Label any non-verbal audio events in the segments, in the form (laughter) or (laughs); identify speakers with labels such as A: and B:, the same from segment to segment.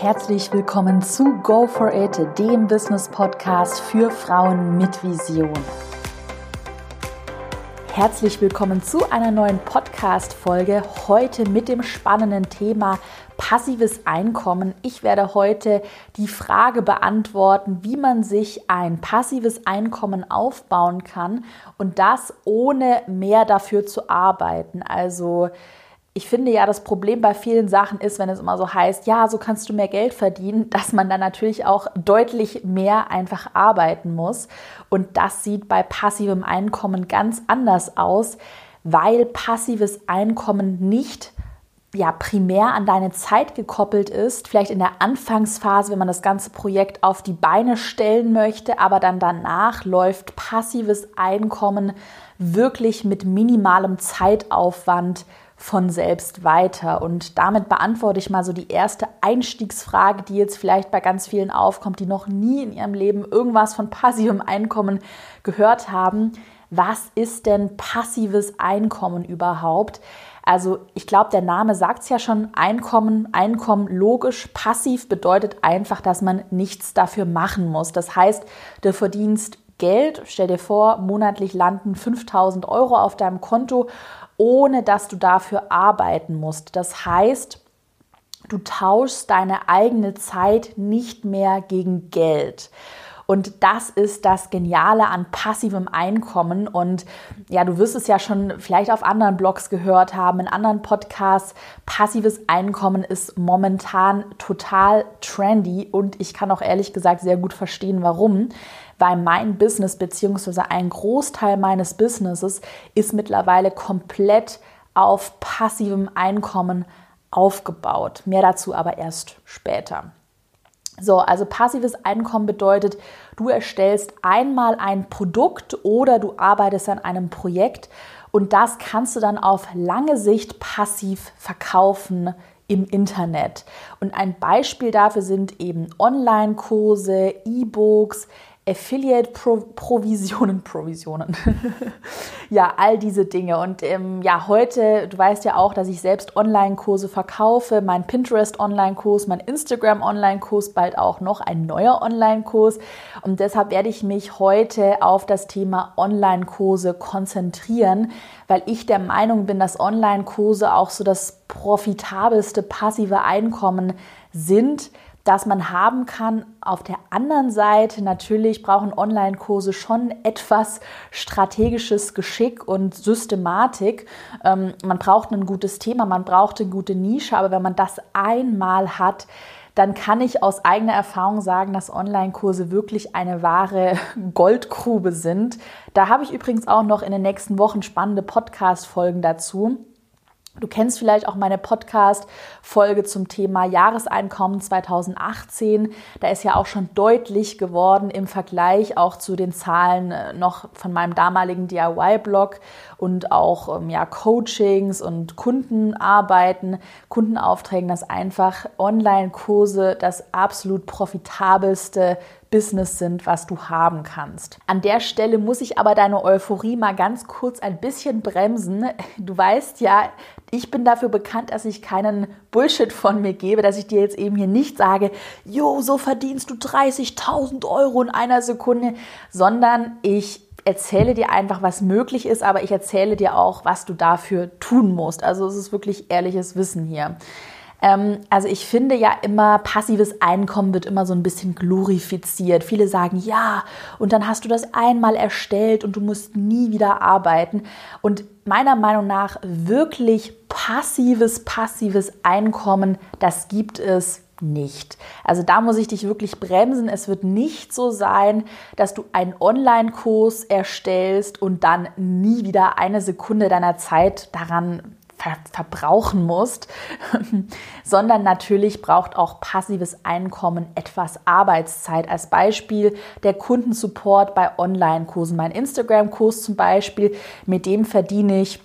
A: Herzlich willkommen zu Go for It, dem Business Podcast für Frauen mit Vision. Herzlich willkommen zu einer neuen Podcast-Folge. Heute mit dem spannenden Thema passives Einkommen. Ich werde heute die Frage beantworten, wie man sich ein passives Einkommen aufbauen kann und das ohne mehr dafür zu arbeiten. Also, ich finde ja, das Problem bei vielen Sachen ist, wenn es immer so heißt, ja, so kannst du mehr Geld verdienen, dass man dann natürlich auch deutlich mehr einfach arbeiten muss. Und das sieht bei passivem Einkommen ganz anders aus, weil passives Einkommen nicht ja, primär an deine Zeit gekoppelt ist, vielleicht in der Anfangsphase, wenn man das ganze Projekt auf die Beine stellen möchte, aber dann danach läuft passives Einkommen wirklich mit minimalem Zeitaufwand von selbst weiter. Und damit beantworte ich mal so die erste Einstiegsfrage, die jetzt vielleicht bei ganz vielen aufkommt, die noch nie in ihrem Leben irgendwas von passivem Einkommen gehört haben. Was ist denn passives Einkommen überhaupt? Also ich glaube, der Name sagt es ja schon, Einkommen, Einkommen logisch, passiv bedeutet einfach, dass man nichts dafür machen muss. Das heißt, du verdienst Geld, stell dir vor, monatlich landen 5000 Euro auf deinem Konto ohne dass du dafür arbeiten musst. Das heißt, du tauschst deine eigene Zeit nicht mehr gegen Geld. Und das ist das Geniale an passivem Einkommen. Und ja, du wirst es ja schon vielleicht auf anderen Blogs gehört haben, in anderen Podcasts. Passives Einkommen ist momentan total trendy und ich kann auch ehrlich gesagt sehr gut verstehen, warum weil mein Business beziehungsweise ein Großteil meines Businesses ist mittlerweile komplett auf passivem Einkommen aufgebaut. Mehr dazu aber erst später. So, also passives Einkommen bedeutet, du erstellst einmal ein Produkt oder du arbeitest an einem Projekt und das kannst du dann auf lange Sicht passiv verkaufen im Internet. Und ein Beispiel dafür sind eben Online-Kurse, E-Books, Affiliate-Provisionen, Provisionen. (laughs) (laughs) ja, all diese Dinge. Und ähm, ja, heute, du weißt ja auch, dass ich selbst Online-Kurse verkaufe, mein Pinterest-Online-Kurs, mein Instagram-Online-Kurs, bald auch noch ein neuer Online-Kurs. Und deshalb werde ich mich heute auf das Thema Online-Kurse konzentrieren, weil ich der Meinung bin, dass Online-Kurse auch so das profitabelste passive Einkommen sind das man haben kann. Auf der anderen Seite natürlich brauchen Online-Kurse schon etwas strategisches Geschick und Systematik. Ähm, man braucht ein gutes Thema, man braucht eine gute Nische, aber wenn man das einmal hat, dann kann ich aus eigener Erfahrung sagen, dass Online-Kurse wirklich eine wahre (laughs) Goldgrube sind. Da habe ich übrigens auch noch in den nächsten Wochen spannende Podcast-Folgen dazu. Du kennst vielleicht auch meine Podcast-Folge zum Thema Jahreseinkommen 2018. Da ist ja auch schon deutlich geworden im Vergleich auch zu den Zahlen äh, noch von meinem damaligen DIY-Blog und auch ähm, ja, Coachings und Kundenarbeiten, Kundenaufträgen, dass einfach Online-Kurse das absolut profitabelste Business sind, was du haben kannst. An der Stelle muss ich aber deine Euphorie mal ganz kurz ein bisschen bremsen. Du weißt ja, ich bin dafür bekannt, dass ich keinen Bullshit von mir gebe, dass ich dir jetzt eben hier nicht sage, jo, so verdienst du 30.000 Euro in einer Sekunde, sondern ich erzähle dir einfach, was möglich ist, aber ich erzähle dir auch, was du dafür tun musst. Also es ist wirklich ehrliches Wissen hier. Ähm, also ich finde ja immer, passives Einkommen wird immer so ein bisschen glorifiziert. Viele sagen, ja, und dann hast du das einmal erstellt und du musst nie wieder arbeiten. Und meiner Meinung nach wirklich passives, passives Einkommen, das gibt es nicht. Also da muss ich dich wirklich bremsen. Es wird nicht so sein, dass du einen Online-Kurs erstellst und dann nie wieder eine Sekunde deiner Zeit daran ver verbrauchen musst, (laughs) sondern natürlich braucht auch passives Einkommen etwas Arbeitszeit. Als Beispiel der Kundensupport bei Online-Kursen. Mein Instagram-Kurs zum Beispiel, mit dem verdiene ich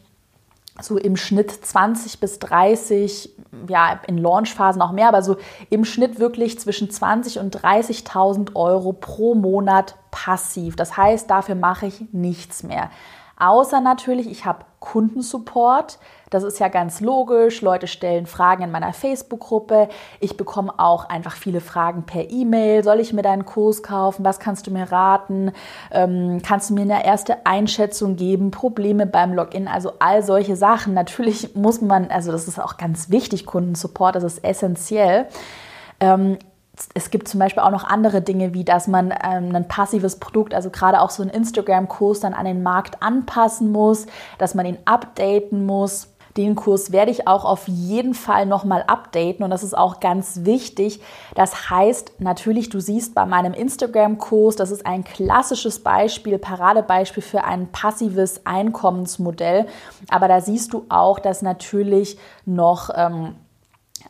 A: so im Schnitt 20 bis 30, ja, in Launchphasen auch mehr, aber so im Schnitt wirklich zwischen 20 und 30.000 Euro pro Monat passiv. Das heißt, dafür mache ich nichts mehr. Außer natürlich, ich habe Kundensupport. Das ist ja ganz logisch. Leute stellen Fragen in meiner Facebook-Gruppe. Ich bekomme auch einfach viele Fragen per E-Mail. Soll ich mir deinen Kurs kaufen? Was kannst du mir raten? Ähm, kannst du mir eine erste Einschätzung geben? Probleme beim Login? Also all solche Sachen. Natürlich muss man, also das ist auch ganz wichtig, Kundensupport, das ist essentiell. Ähm, es gibt zum Beispiel auch noch andere Dinge, wie dass man ähm, ein passives Produkt, also gerade auch so ein Instagram-Kurs dann an den Markt anpassen muss, dass man ihn updaten muss. Den Kurs werde ich auch auf jeden Fall nochmal updaten und das ist auch ganz wichtig. Das heißt natürlich, du siehst bei meinem Instagram-Kurs, das ist ein klassisches Beispiel, Paradebeispiel für ein passives Einkommensmodell. Aber da siehst du auch, dass natürlich noch ähm,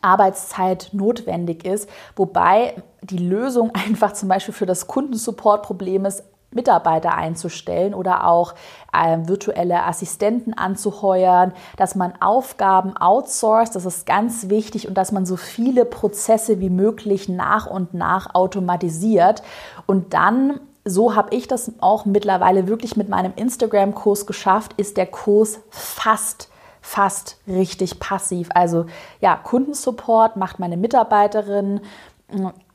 A: Arbeitszeit notwendig ist, wobei die Lösung (laughs) einfach zum Beispiel für das Kundensupport-Problem ist, Mitarbeiter einzustellen oder auch äh, virtuelle Assistenten anzuheuern, dass man Aufgaben outsourced, das ist ganz wichtig und dass man so viele Prozesse wie möglich nach und nach automatisiert. Und dann so habe ich das auch mittlerweile wirklich mit meinem Instagram-Kurs geschafft, ist der Kurs fast fast richtig passiv. Also ja, Kundensupport macht meine Mitarbeiterin.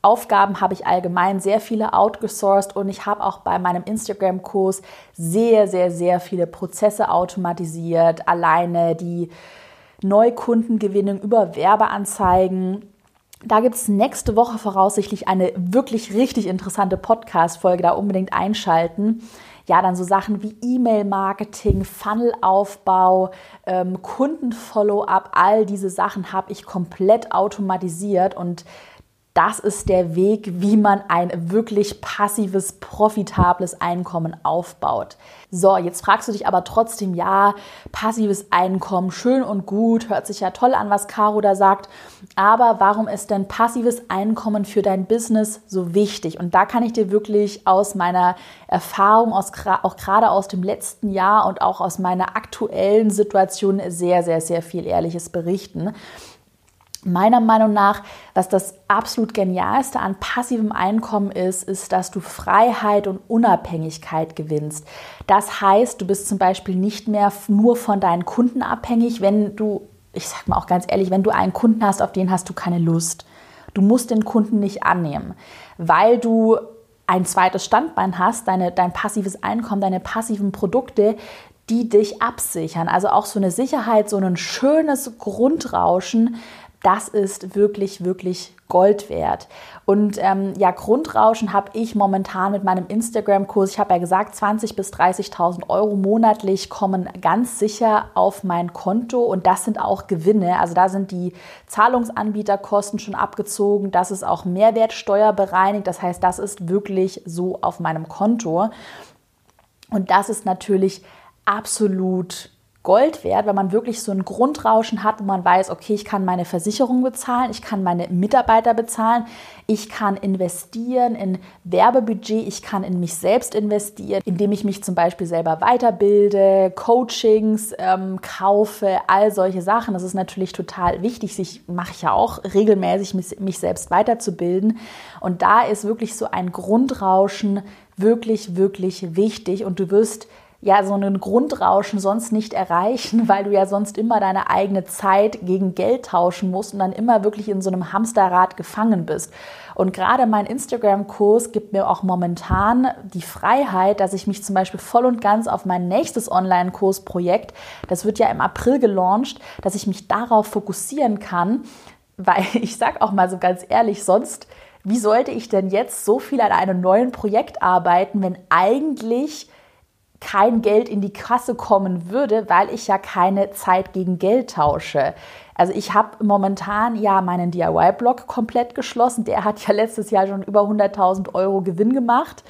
A: Aufgaben habe ich allgemein sehr viele outgesourced und ich habe auch bei meinem Instagram-Kurs sehr, sehr, sehr viele Prozesse automatisiert. Alleine die Neukundengewinnung über Werbeanzeigen. Da gibt es nächste Woche voraussichtlich eine wirklich richtig interessante Podcast-Folge, da unbedingt einschalten ja, dann so Sachen wie E-Mail-Marketing, Funnelaufbau, ähm, Kunden-Follow-up, all diese Sachen habe ich komplett automatisiert und das ist der Weg, wie man ein wirklich passives, profitables Einkommen aufbaut. So, jetzt fragst du dich aber trotzdem, ja, passives Einkommen, schön und gut, hört sich ja toll an, was Caro da sagt, aber warum ist denn passives Einkommen für dein Business so wichtig? Und da kann ich dir wirklich aus meiner Erfahrung, aus, auch gerade aus dem letzten Jahr und auch aus meiner aktuellen Situation sehr, sehr, sehr viel Ehrliches berichten. Meiner Meinung nach, was das absolut genialste an passivem Einkommen ist, ist, dass du Freiheit und Unabhängigkeit gewinnst. Das heißt, du bist zum Beispiel nicht mehr nur von deinen Kunden abhängig, wenn du, ich sag mal auch ganz ehrlich, wenn du einen Kunden hast, auf den hast du keine Lust. Du musst den Kunden nicht annehmen, weil du ein zweites Standbein hast, deine, dein passives Einkommen, deine passiven Produkte, die dich absichern. Also auch so eine Sicherheit, so ein schönes Grundrauschen, das ist wirklich, wirklich Gold wert. Und ähm, ja, Grundrauschen habe ich momentan mit meinem Instagram-Kurs, ich habe ja gesagt, 20.000 bis 30.000 Euro monatlich kommen ganz sicher auf mein Konto und das sind auch Gewinne. Also da sind die Zahlungsanbieterkosten schon abgezogen, das ist auch Mehrwertsteuer bereinigt, das heißt, das ist wirklich so auf meinem Konto. Und das ist natürlich absolut Gold wert, wenn man wirklich so ein Grundrauschen hat, wo man weiß, okay, ich kann meine Versicherung bezahlen, ich kann meine Mitarbeiter bezahlen, ich kann investieren in Werbebudget, ich kann in mich selbst investieren, indem ich mich zum Beispiel selber weiterbilde, Coachings ähm, kaufe, all solche Sachen. Das ist natürlich total wichtig. Ich mache ja auch regelmäßig, mich, mich selbst weiterzubilden. Und da ist wirklich so ein Grundrauschen wirklich, wirklich wichtig. Und du wirst ja so einen Grundrauschen sonst nicht erreichen, (laughs) weil du ja sonst immer deine eigene Zeit gegen Geld tauschen musst und dann immer wirklich in so einem Hamsterrad gefangen bist. Und gerade mein Instagram-Kurs gibt mir auch momentan die Freiheit, dass ich mich zum Beispiel voll und ganz auf mein nächstes Online-Kursprojekt, das wird ja im April gelauncht, dass ich mich darauf fokussieren kann, weil (laughs) ich sag auch mal so ganz ehrlich, sonst wie sollte ich denn jetzt so viel an einem neuen Projekt arbeiten, wenn eigentlich kein Geld in die Kasse kommen würde, weil ich ja keine Zeit gegen Geld tausche. Also ich habe momentan ja meinen DIY-Blog komplett geschlossen. Der hat ja letztes Jahr schon über 100.000 Euro Gewinn gemacht.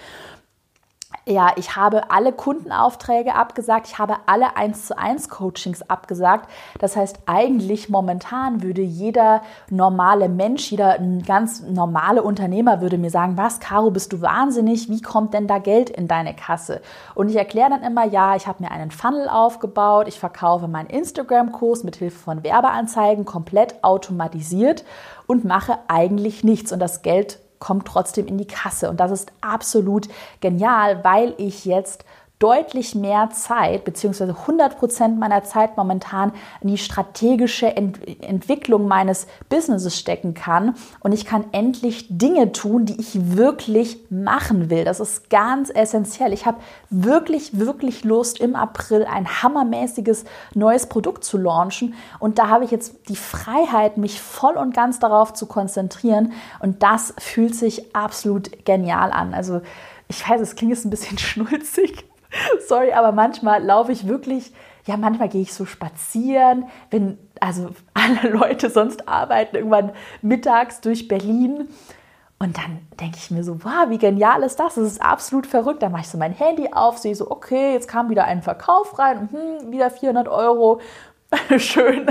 A: Ja, ich habe alle Kundenaufträge abgesagt, ich habe alle 1 zu 1 Coachings abgesagt. Das heißt, eigentlich momentan würde jeder normale Mensch, jeder ganz normale Unternehmer würde mir sagen, was, Caro, bist du wahnsinnig? Wie kommt denn da Geld in deine Kasse? Und ich erkläre dann immer, ja, ich habe mir einen Funnel aufgebaut, ich verkaufe meinen Instagram-Kurs mit Hilfe von Werbeanzeigen komplett automatisiert und mache eigentlich nichts und das Geld kommt trotzdem in die Kasse. Und das ist absolut genial, weil ich jetzt deutlich mehr Zeit, beziehungsweise 100 Prozent meiner Zeit momentan in die strategische Ent Entwicklung meines Businesses stecken kann. Und ich kann endlich Dinge tun, die ich wirklich machen will. Das ist ganz essentiell. Ich habe wirklich, wirklich Lust, im April ein hammermäßiges neues Produkt zu launchen. Und da habe ich jetzt die Freiheit, mich voll und ganz darauf zu konzentrieren. Und das fühlt sich absolut genial an. Also ich weiß, es klingt jetzt ein bisschen (laughs) schnulzig, (laughs) Sorry, aber manchmal laufe ich wirklich, ja, manchmal gehe ich so spazieren, wenn also (laughs) alle Leute sonst arbeiten irgendwann mittags durch Berlin. Und dann denke ich mir so, wow, wie genial ist das? Das ist absolut verrückt. Dann mache ich so mein Handy auf, sehe so, okay, jetzt kam wieder ein Verkauf rein, hm, wieder 400 Euro. (laughs) Schön.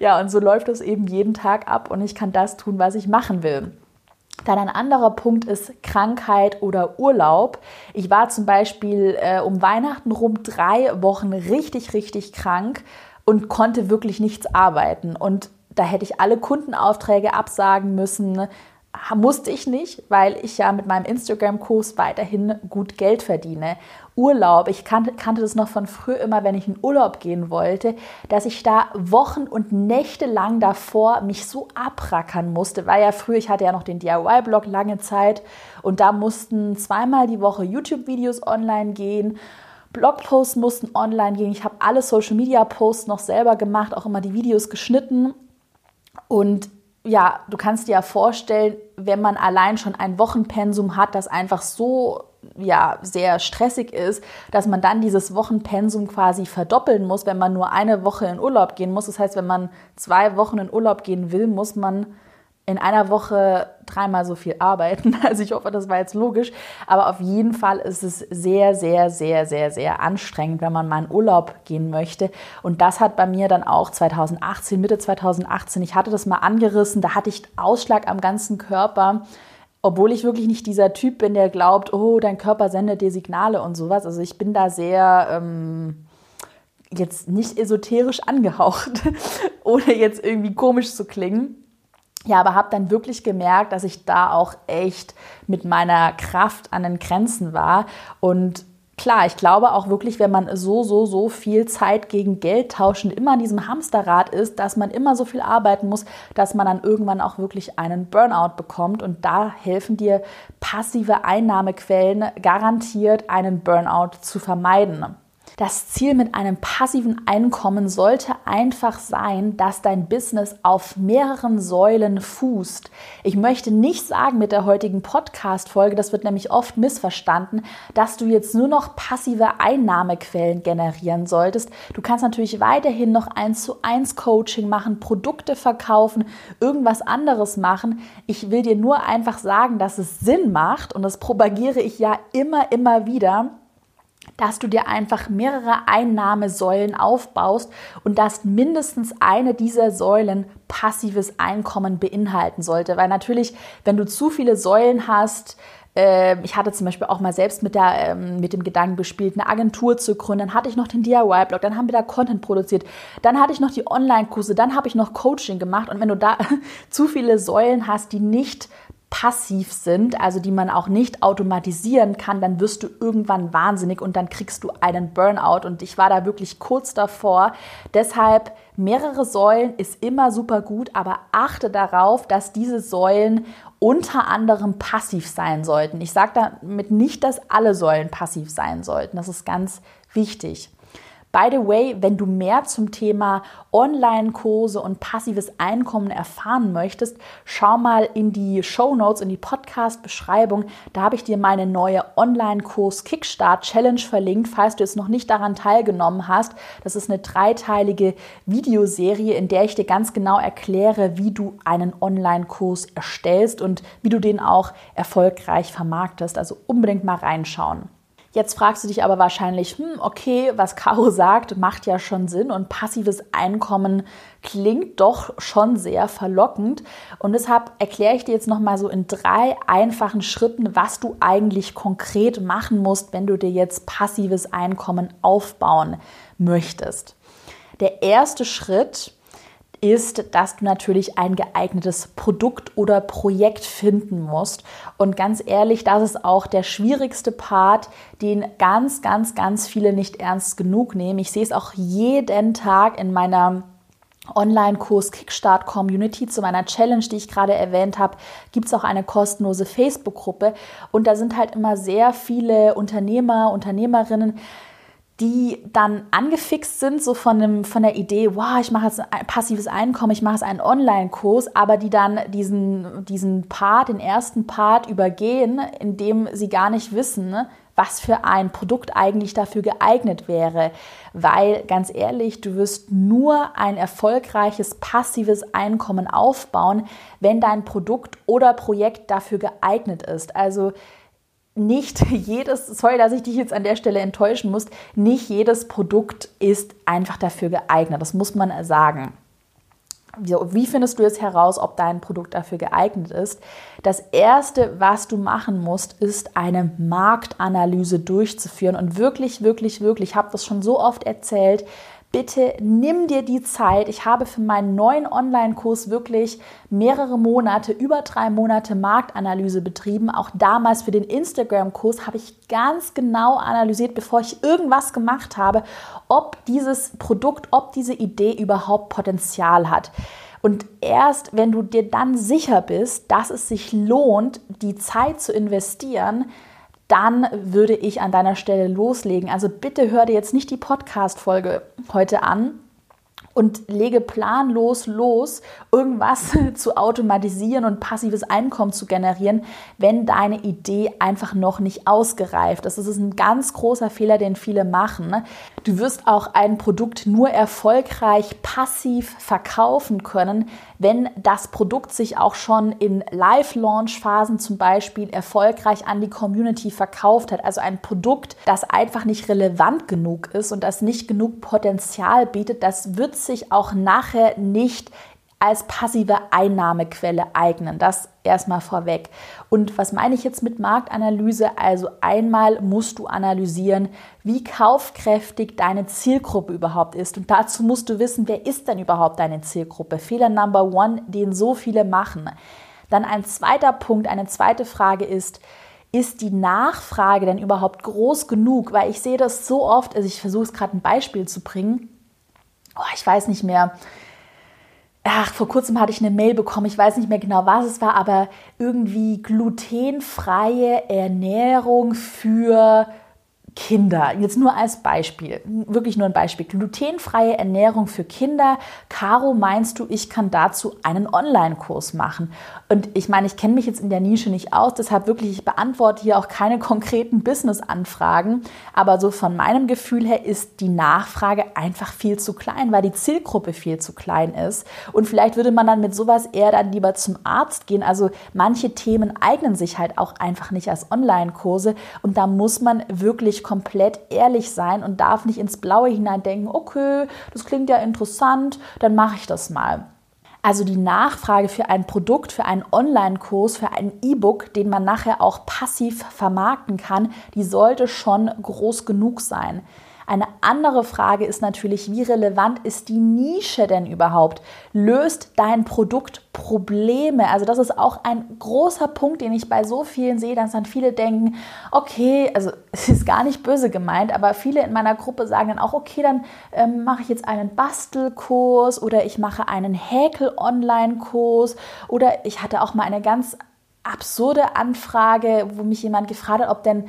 A: Ja, und so läuft das eben jeden Tag ab und ich kann das tun, was ich machen will. Dann ein anderer Punkt ist Krankheit oder Urlaub. Ich war zum Beispiel äh, um Weihnachten rum drei Wochen richtig, richtig krank und konnte wirklich nichts arbeiten. Und da hätte ich alle Kundenaufträge absagen müssen musste ich nicht, weil ich ja mit meinem Instagram-Kurs weiterhin gut Geld verdiene. Urlaub, ich kannte, kannte das noch von früher immer, wenn ich in Urlaub gehen wollte, dass ich da Wochen und Nächte lang davor mich so abrackern musste, weil ja früher, ich hatte ja noch den DIY-Blog lange Zeit und da mussten zweimal die Woche YouTube-Videos online gehen. Blogposts mussten online gehen. Ich habe alle Social Media Posts noch selber gemacht, auch immer die Videos geschnitten. Und ja, du kannst dir ja vorstellen, wenn man allein schon ein Wochenpensum hat, das einfach so ja, sehr stressig ist, dass man dann dieses Wochenpensum quasi verdoppeln muss, wenn man nur eine Woche in Urlaub gehen muss. Das heißt, wenn man zwei Wochen in Urlaub gehen will, muss man in einer Woche dreimal so viel arbeiten. (laughs) Also ich hoffe, das war jetzt logisch. Aber auf jeden Fall ist es sehr, sehr, sehr, sehr, sehr anstrengend, wenn man mal in Urlaub gehen möchte. Und das hat bei mir dann auch 2018, Mitte 2018, ich hatte das mal angerissen, da hatte ich Ausschlag am ganzen Körper. Obwohl ich wirklich nicht dieser Typ bin, der glaubt, oh, dein Körper sendet dir Signale und sowas. Also ich bin da sehr ähm, jetzt nicht esoterisch angehaucht, (laughs) ohne jetzt irgendwie komisch zu klingen. Ja, aber habe dann wirklich gemerkt, dass ich da auch echt mit meiner Kraft an den Grenzen war. Und klar, ich glaube auch wirklich, wenn man so, so, so viel Zeit gegen Geld tauschen immer in diesem Hamsterrad ist, dass man immer so viel arbeiten muss, dass man dann irgendwann auch wirklich einen Burnout bekommt. Und da helfen dir passive Einnahmequellen garantiert, einen Burnout zu vermeiden. Das Ziel mit einem passiven Einkommen sollte einfach sein, dass dein Business auf mehreren Säulen fußt. Ich möchte nicht sagen mit der heutigen Podcast-Folge, das wird nämlich oft missverstanden, dass du jetzt nur noch passive Einnahmequellen generieren solltest. Du kannst natürlich weiterhin noch eins zu eins Coaching machen, Produkte verkaufen, irgendwas anderes machen. Ich will dir nur einfach sagen, dass es Sinn macht und das propagiere ich ja immer, immer wieder dass du dir einfach mehrere Einnahmesäulen aufbaust und dass mindestens eine dieser Säulen passives Einkommen beinhalten sollte. Weil natürlich, wenn du zu viele Säulen hast, äh, ich hatte zum Beispiel auch mal selbst mit, der, ähm, mit dem Gedanken gespielt, eine Agentur zu gründen. Dann hatte ich noch den DIY-Blog, dann haben wir da Content produziert. Dann hatte ich noch die Online-Kurse, dann habe ich noch Coaching gemacht. Und wenn du da (laughs) zu viele Säulen hast, die nicht passiv sind, also die man auch nicht automatisieren kann, dann wirst du irgendwann wahnsinnig und dann kriegst du einen Burnout. Und ich war da wirklich kurz davor. Deshalb mehrere Säulen ist immer super gut, aber achte darauf, dass diese Säulen unter anderem passiv sein sollten. Ich sage damit nicht, dass alle Säulen passiv sein sollten. Das ist ganz wichtig. By the way, wenn du mehr zum Thema Online-Kurse und passives Einkommen erfahren möchtest, schau mal in die Show Notes, in die Podcast-Beschreibung. Da habe ich dir meine neue Online-Kurs Kickstart Challenge verlinkt, falls du jetzt noch nicht daran teilgenommen hast. Das ist eine dreiteilige Videoserie, in der ich dir ganz genau erkläre, wie du einen Online-Kurs erstellst und wie du den auch erfolgreich vermarktest. Also unbedingt mal reinschauen. Jetzt fragst du dich aber wahrscheinlich, hm, okay, was Caro (laughs) sagt, macht ja schon Sinn und passives Einkommen klingt doch schon sehr verlockend. Und deshalb erkläre ich dir jetzt nochmal so in drei einfachen Schritten, was du eigentlich konkret machen musst, wenn du dir jetzt passives Einkommen aufbauen möchtest. Der erste Schritt ist, dass du natürlich ein geeignetes Produkt oder Projekt finden musst. Und ganz ehrlich, das ist auch der schwierigste Part, den ganz, ganz, ganz viele nicht ernst genug nehmen. Ich sehe es auch jeden Tag in meiner Online-Kurs Kickstart Community zu meiner Challenge, die ich gerade erwähnt habe, gibt es auch eine kostenlose Facebook-Gruppe. Und da sind halt immer sehr viele Unternehmer, Unternehmerinnen, die dann angefixt sind, so von, dem, von der Idee, wow, ich mache jetzt ein passives Einkommen, ich mache jetzt einen Online-Kurs, aber die dann diesen, diesen Part, den ersten Part übergehen, indem sie gar nicht wissen, was für ein Produkt eigentlich dafür geeignet wäre. Weil ganz ehrlich, du wirst nur ein erfolgreiches passives Einkommen aufbauen, wenn dein Produkt oder Projekt dafür geeignet ist. Also nicht (laughs) jedes, sorry, dass ich dich jetzt an der Stelle enttäuschen muss, nicht jedes Produkt ist einfach dafür geeignet. Das muss man sagen. Wie findest du jetzt heraus, ob dein Produkt dafür geeignet ist? Das Erste, was du machen musst, ist eine Marktanalyse durchzuführen und wirklich, wirklich, wirklich, ich habe das schon so oft erzählt, bitte nimm dir die Zeit. Ich habe für meinen neuen Online-Kurs wirklich mehrere Monate, über drei Monate Marktanalyse betrieben. Auch damals für den Instagram-Kurs habe ich ganz genau analysiert, bevor ich irgendwas gemacht habe, ob dieses Produkt, ob diese Idee überhaupt Potenzial hat. Und erst wenn du dir dann sicher bist, dass es sich lohnt, die Zeit zu investieren, dann würde ich an deiner Stelle loslegen. Also bitte hör dir jetzt nicht die Podcast-Folge heute an, und lege planlos los, irgendwas (laughs) zu automatisieren und passives Einkommen zu generieren, wenn deine Idee einfach noch nicht ausgereift ist. Das ist ein ganz großer Fehler, den viele machen. Du wirst auch ein Produkt nur erfolgreich passiv verkaufen können, wenn das Produkt sich auch schon in Live-Launch-Phasen zum Beispiel erfolgreich an die Community verkauft hat. Also ein Produkt, das einfach nicht relevant genug ist und das nicht genug Potenzial bietet, das wird sich auch nachher nicht als passive Einnahmequelle eignen. Das erstmal vorweg. Und was meine ich jetzt mit Marktanalyse? Also einmal musst du analysieren, wie kaufkräftig deine Zielgruppe überhaupt ist. Und dazu musst du wissen, wer ist denn überhaupt deine Zielgruppe? Fehler Number One, den so viele machen. Dann ein zweiter Punkt, eine zweite Frage ist, ist die Nachfrage denn überhaupt groß genug? Weil ich sehe das so oft, also ich versuche es gerade ein Beispiel zu bringen. Oh, ich weiß nicht mehr. Ach, vor kurzem hatte ich eine Mail bekommen, ich weiß nicht mehr genau, was es war, aber irgendwie glutenfreie Ernährung für Kinder. Jetzt nur als Beispiel, wirklich nur ein Beispiel. Glutenfreie Ernährung für Kinder. Caro, meinst du, ich kann dazu einen Online-Kurs machen? Und ich meine, ich kenne mich jetzt in der Nische nicht aus, deshalb wirklich, ich beantworte hier auch keine (laughs) konkreten Business-Anfragen. Aber so von meinem Gefühl her ist die Nachfrage einfach viel zu klein, weil die Zielgruppe viel zu klein ist. Und vielleicht würde man dann mit sowas eher dann lieber zum Arzt gehen. Also manche Themen eignen sich halt auch einfach nicht als Online-Kurse. Und da muss man wirklich komplett ehrlich sein und darf nicht ins Blaue hinein denken, okay, das klingt ja interessant, dann mache ich das mal. Also die Nachfrage für ein Produkt, für einen Online-Kurs, für ein E-Book, den man nachher auch passiv vermarkten kann, die sollte schon groß genug sein. Eine andere Frage ist natürlich, wie relevant ist die Nische denn überhaupt? Löst dein Produkt Probleme? Also das ist auch ein großer Punkt, den ich bei so vielen sehe, dass dann viele denken, okay, also (laughs) es ist gar nicht böse gemeint, aber viele in meiner Gruppe sagen dann auch, okay, dann ähm, mache ich jetzt einen Bastelkurs oder ich mache einen Häkel-Online-Kurs oder ich hatte auch mal eine ganz absurde Anfrage, wo mich jemand gefragt hat, ob denn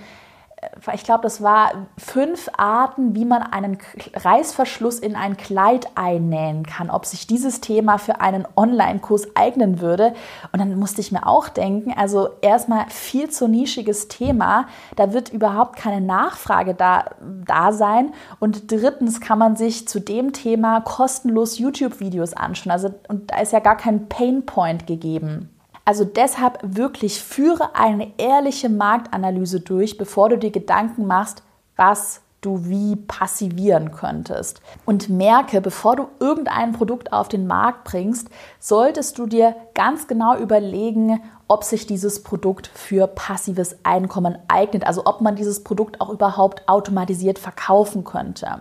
A: ich glaube, das war fünf Arten, wie man einen Reißverschluss in ein Kleid einnähen kann, ob sich dieses Thema für einen Online-Kurs eignen würde. Und dann musste ich mir auch denken, also erstmal viel zu nischiges Thema, da wird überhaupt keine Nachfrage da, da sein. Und drittens kann man sich zu dem Thema kostenlos YouTube-Videos anschauen. Also, und da ist ja gar kein Painpoint gegeben. Also deshalb wirklich führe eine ehrliche Marktanalyse durch, bevor du dir Gedanken machst, was du wie passivieren könntest. Und merke, bevor du irgendein Produkt auf den Markt bringst, solltest du dir ganz genau überlegen, ob sich dieses Produkt für passives Einkommen eignet, also ob man dieses Produkt auch überhaupt automatisiert verkaufen könnte.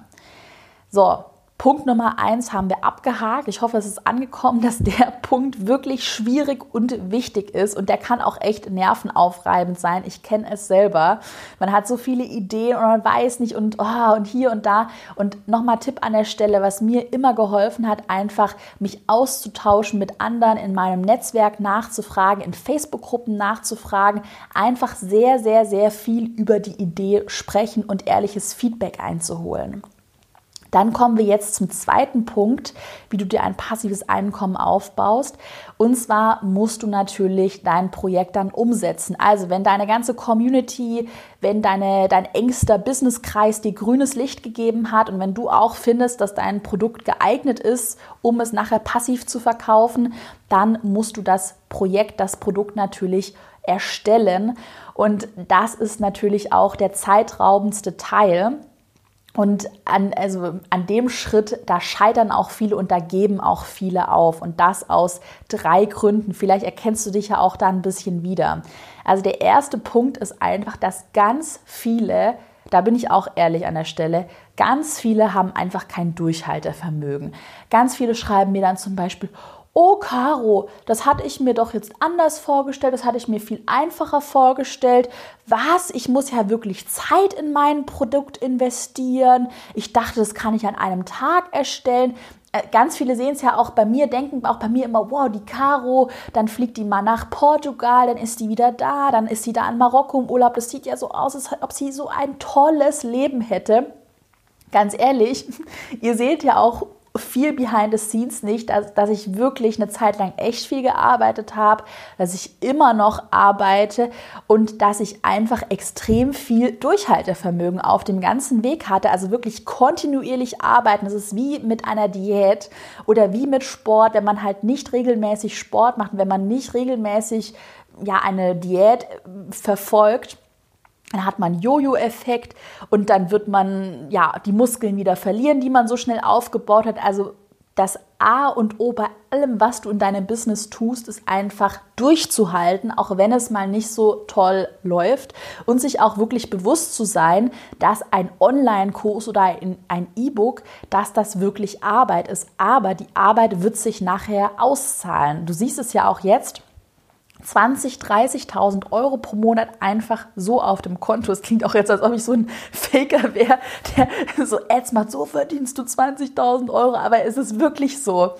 A: So, Punkt Nummer eins haben wir abgehakt. Ich hoffe, es ist angekommen, (laughs) dass der Punkt wirklich schwierig und wichtig ist und der kann auch echt nervenaufreibend sein. Ich kenne es selber. Man hat so viele Ideen und man weiß nicht und, oh, und hier und da. Und nochmal Tipp an der Stelle, was mir immer geholfen hat, einfach mich auszutauschen mit anderen in meinem Netzwerk nachzufragen, in Facebook-Gruppen nachzufragen, einfach sehr, sehr, sehr viel über die Idee sprechen und ehrliches Feedback einzuholen. Dann kommen wir jetzt zum zweiten Punkt, wie du dir ein passives Einkommen aufbaust. Und zwar musst du natürlich dein Projekt dann umsetzen. Also wenn deine ganze Community, wenn deine, dein engster Businesskreis dir grünes Licht gegeben hat und wenn du auch findest, dass dein Produkt geeignet ist, um es nachher passiv zu verkaufen, dann musst du das Projekt, das Produkt natürlich erstellen. Und das ist natürlich auch der zeitraubendste Teil. Und an, also an dem Schritt, da scheitern auch viele und da geben auch viele auf. Und das aus drei Gründen. Vielleicht erkennst du dich ja auch da ein bisschen wieder. Also der erste Punkt ist einfach, dass ganz viele, da bin ich auch ehrlich an der Stelle, ganz viele haben einfach kein Durchhaltevermögen. Ganz viele schreiben mir dann zum Beispiel, oh Caro, das hatte ich mir doch jetzt anders vorgestellt, das hatte ich mir viel einfacher vorgestellt. Was? Ich muss ja wirklich Zeit in mein Produkt investieren. Ich dachte, das kann ich an einem Tag erstellen. Äh, ganz viele sehen es ja auch bei mir, denken auch bei mir immer, wow, die Caro, dann fliegt die mal nach Portugal, dann ist die wieder da, dann ist sie da in Marokko im Urlaub. Das sieht ja so aus, als ob sie so ein tolles Leben hätte. Ganz ehrlich, (laughs) ihr seht ja auch viel behind the scenes nicht, dass, dass ich wirklich eine Zeit lang echt viel gearbeitet habe, dass ich immer noch arbeite und dass ich einfach extrem viel Durchhaltevermögen auf dem ganzen Weg hatte. Also wirklich kontinuierlich arbeiten. Das ist wie mit einer Diät oder wie mit Sport, wenn man halt nicht regelmäßig Sport macht, wenn man nicht regelmäßig ja eine Diät verfolgt dann hat man Jojo-Effekt und dann wird man ja die Muskeln wieder verlieren, die man so schnell aufgebaut hat. Also das A und O bei allem, was du in deinem Business tust, ist einfach durchzuhalten, auch wenn es mal nicht so toll läuft und sich auch wirklich bewusst zu sein, dass ein Online-Kurs oder ein E-Book, dass das wirklich Arbeit ist. Aber die Arbeit wird sich nachher auszahlen. Du siehst es ja auch jetzt 20, 30.000 Euro pro Monat einfach so auf dem Konto. Es klingt auch jetzt, als ob ich so ein Faker wäre, der so Ads macht, so verdienst du 20.000 Euro, aber es ist wirklich so.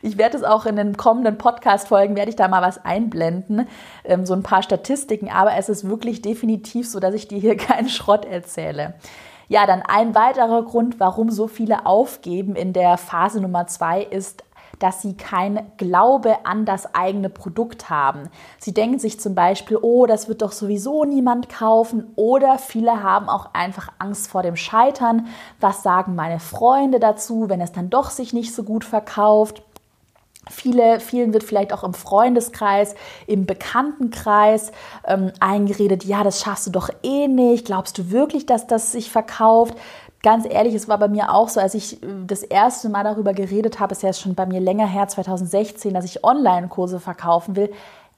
A: Ich werde es auch in den kommenden Podcast-Folgen, werde ich da mal was einblenden, ähm, so ein paar Statistiken, aber es ist wirklich definitiv so, dass ich dir hier (laughs) keinen Schrott erzähle. Ja, dann ein weiterer Grund, warum so viele aufgeben in der Phase Nummer zwei, ist dass sie kein Glaube an das eigene Produkt haben. Sie denken sich zum Beispiel, oh, das wird doch sowieso niemand kaufen. Oder viele haben auch einfach Angst vor dem Scheitern. Was sagen meine Freunde dazu, wenn es dann doch sich nicht so gut verkauft? Viele, vielen wird vielleicht auch im Freundeskreis, im Bekanntenkreis ähm, eingeredet, ja, das schaffst du doch eh nicht. Glaubst du wirklich, dass das sich verkauft? Ganz ehrlich, es war bei mir auch so, als ich äh, das erste Mal darüber geredet habe, ist ja schon bei mir länger her, 2016, dass ich Online-Kurse verkaufen will.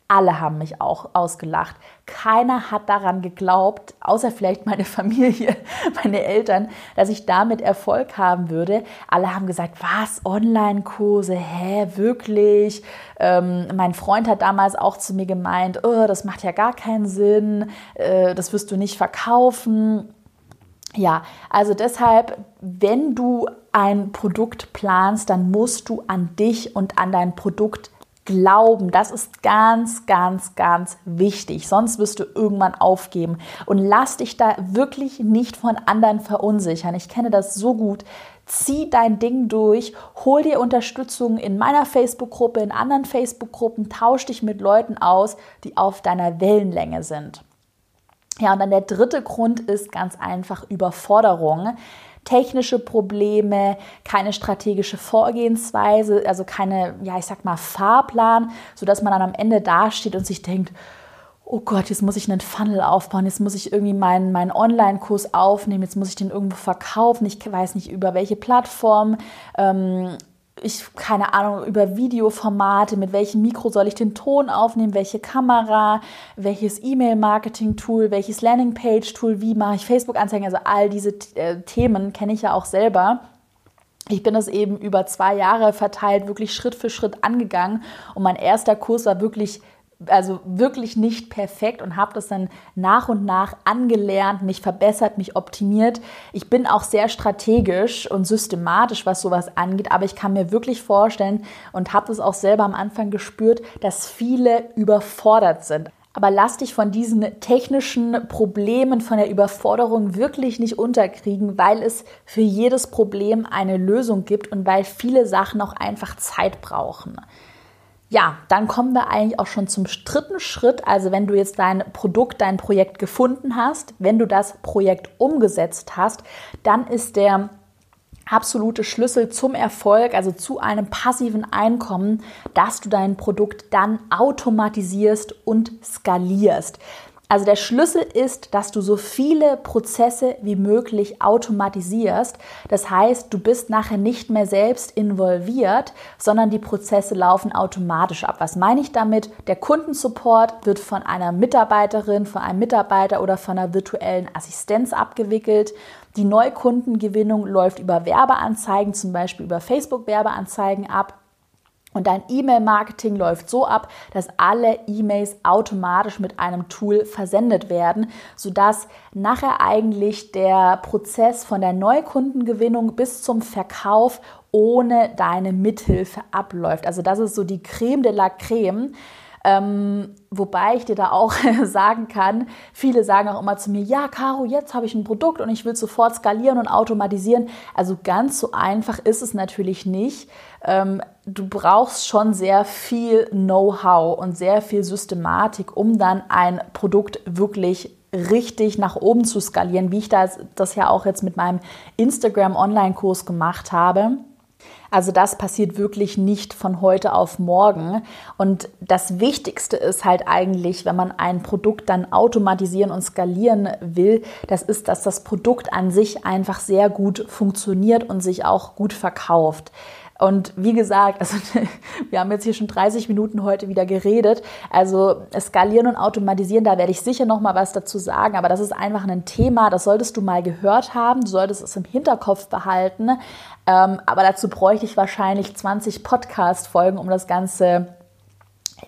A: Alle haben mich auch ausgelacht. Keiner hat daran geglaubt, außer vielleicht meine (laughs) Familie, meine Eltern, dass ich damit Erfolg haben würde. Alle haben gesagt, was, Online-Kurse, hä, wirklich? Ähm, mein Freund hat damals auch zu mir gemeint, oh, das macht ja gar keinen Sinn, äh, das wirst du nicht verkaufen. Ja, also deshalb, wenn du ein Produkt planst, dann musst du an dich und an dein Produkt glauben. Das ist ganz, ganz, ganz wichtig. Sonst wirst du irgendwann aufgeben. Und lass dich da wirklich nicht von anderen verunsichern. Ich kenne das so gut. Zieh dein Ding durch, hol dir Unterstützung in meiner Facebook-Gruppe, in anderen Facebook-Gruppen, tausch dich mit Leuten aus, die auf deiner Wellenlänge sind. Ja, und dann der dritte Grund ist ganz einfach Überforderung. Technische Probleme, keine strategische Vorgehensweise, also keine, ja, ich sag mal, Fahrplan, sodass man dann am Ende dasteht und sich denkt, oh Gott, jetzt muss ich einen Funnel aufbauen, jetzt muss ich irgendwie meinen, meinen Online-Kurs aufnehmen, jetzt muss ich den irgendwo verkaufen, ich weiß nicht über welche Plattform. Ähm, ich keine Ahnung über Videoformate, mit welchem Mikro soll ich den Ton aufnehmen, welche Kamera, welches E-Mail-Marketing-Tool, welches Landing-Page-Tool, wie mache ich Facebook-Anzeigen, also all diese äh, Themen kenne ich ja auch selber. ich bin das eben über zwei Jahre verteilt, wirklich Schritt für Schritt angegangen. Und mein erster Kurs war wirklich, also wirklich nicht perfekt und habe das dann nach und nach angelernt, mich verbessert, mich optimiert. Ich bin auch sehr strategisch und systematisch, was sowas angeht. Aber ich kann mir wirklich vorstellen und habe das auch selber am Anfang gespürt, dass viele überfordert sind. Aber lass dich von diesen technischen Problemen, von der Überforderung wirklich nicht unterkriegen, weil es für jedes Problem eine Lösung gibt und weil viele Sachen auch einfach Zeit brauchen. Ja, dann kommen wir eigentlich auch schon zum dritten Schritt. Also wenn du jetzt dein Produkt, dein Projekt gefunden hast, wenn du das Projekt umgesetzt hast, dann ist der absolute Schlüssel zum Erfolg, also zu einem passiven Einkommen, dass du dein Produkt dann automatisierst und skalierst. Also der Schlüssel ist, dass du so viele Prozesse wie möglich automatisierst. Das heißt, du bist nachher nicht mehr selbst involviert, sondern die Prozesse laufen automatisch ab. Was meine ich damit? Der Kundensupport wird von einer Mitarbeiterin, von einem Mitarbeiter oder von einer virtuellen Assistenz abgewickelt. Die Neukundengewinnung läuft über Werbeanzeigen, zum Beispiel über Facebook-Werbeanzeigen ab. Und dein E-Mail-Marketing läuft so ab, dass alle E-Mails automatisch mit einem Tool versendet werden, sodass nachher eigentlich der Prozess von der Neukundengewinnung bis zum Verkauf ohne deine Mithilfe abläuft. Also das ist so die Creme de la Creme. Ähm, wobei ich dir da auch (laughs) sagen kann, viele sagen auch immer zu mir, ja, Caro, jetzt habe ich ein Produkt und ich will sofort skalieren und automatisieren. Also ganz so einfach ist es natürlich nicht. Ähm, du brauchst schon sehr viel Know-how und sehr viel Systematik, um dann ein Produkt wirklich richtig nach oben zu skalieren, wie ich das, das ja auch jetzt mit meinem Instagram-Online-Kurs gemacht habe. Also das passiert wirklich nicht von heute auf morgen. Und das Wichtigste ist halt eigentlich, wenn man ein Produkt dann automatisieren und skalieren will, das ist, dass das Produkt an sich einfach sehr gut funktioniert und sich auch gut verkauft. Und wie gesagt, also (laughs) wir haben jetzt hier schon 30 Minuten heute wieder geredet. Also skalieren und automatisieren, da werde ich sicher noch mal was dazu sagen. Aber das ist einfach ein Thema, das solltest du mal gehört haben. Du solltest es im Hinterkopf behalten. Ähm, aber dazu bräuchte ich wahrscheinlich 20 Podcast-Folgen, um das Ganze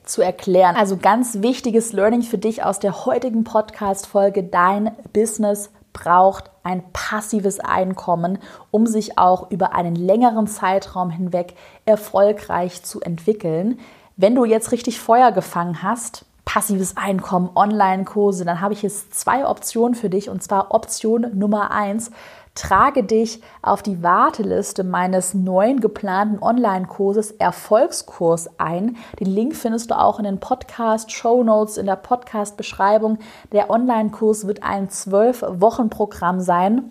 A: zu erklären. Also ganz wichtiges Learning für dich aus der heutigen Podcast-Folge. Dein Business braucht ein passives Einkommen, um sich auch über einen längeren Zeitraum hinweg erfolgreich zu entwickeln. Wenn du jetzt richtig Feuer gefangen hast, passives Einkommen, Online-Kurse, dann habe ich jetzt zwei Optionen für dich. Und zwar Option Nummer eins, trage dich auf die Warteliste meines neuen geplanten Online-Kurses Erfolgskurs ein. Den Link findest du auch in den Podcast-Show Notes, in der Podcast-Beschreibung. Der Online-Kurs wird ein zwölf-Wochen-Programm sein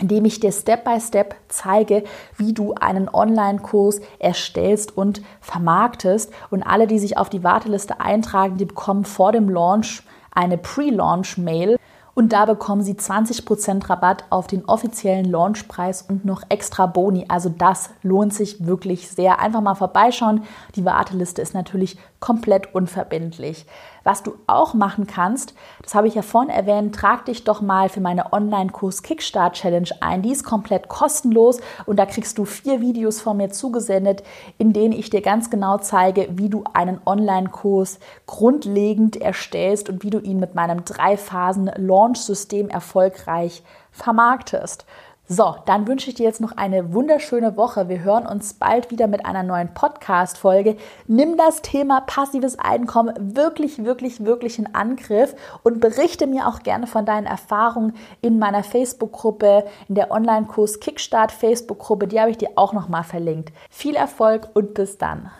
A: indem ich dir Step by Step zeige, wie du einen Online-Kurs erstellst und vermarktest. Und alle, die sich auf die Warteliste eintragen, die bekommen vor dem Launch eine Pre-Launch-Mail und da bekommen Sie 20% Rabatt auf den offiziellen Launchpreis und noch extra Boni. Also das lohnt sich wirklich sehr. Einfach mal vorbeischauen. Die Warteliste ist natürlich komplett unverbindlich. Was du auch machen kannst, das habe ich ja vorhin erwähnt, trag dich doch mal für meine Online-Kurs Kickstart Challenge ein. Die ist komplett kostenlos und da kriegst du vier Videos von mir zugesendet, in denen ich dir ganz genau zeige, wie du einen Online-Kurs grundlegend erstellst und wie du ihn mit meinem Drei-Phasen-Launch-System erfolgreich vermarktest. So, dann wünsche ich dir jetzt noch eine wunderschöne Woche. Wir hören uns bald wieder mit einer neuen Podcast-Folge. Nimm das Thema passives Einkommen wirklich, wirklich, wirklich in Angriff und berichte mir auch gerne von deinen Erfahrungen in meiner Facebook-Gruppe, in der Online-Kurs Kickstart Facebook-Gruppe. Die habe ich dir auch nochmal verlinkt. Viel Erfolg und bis dann.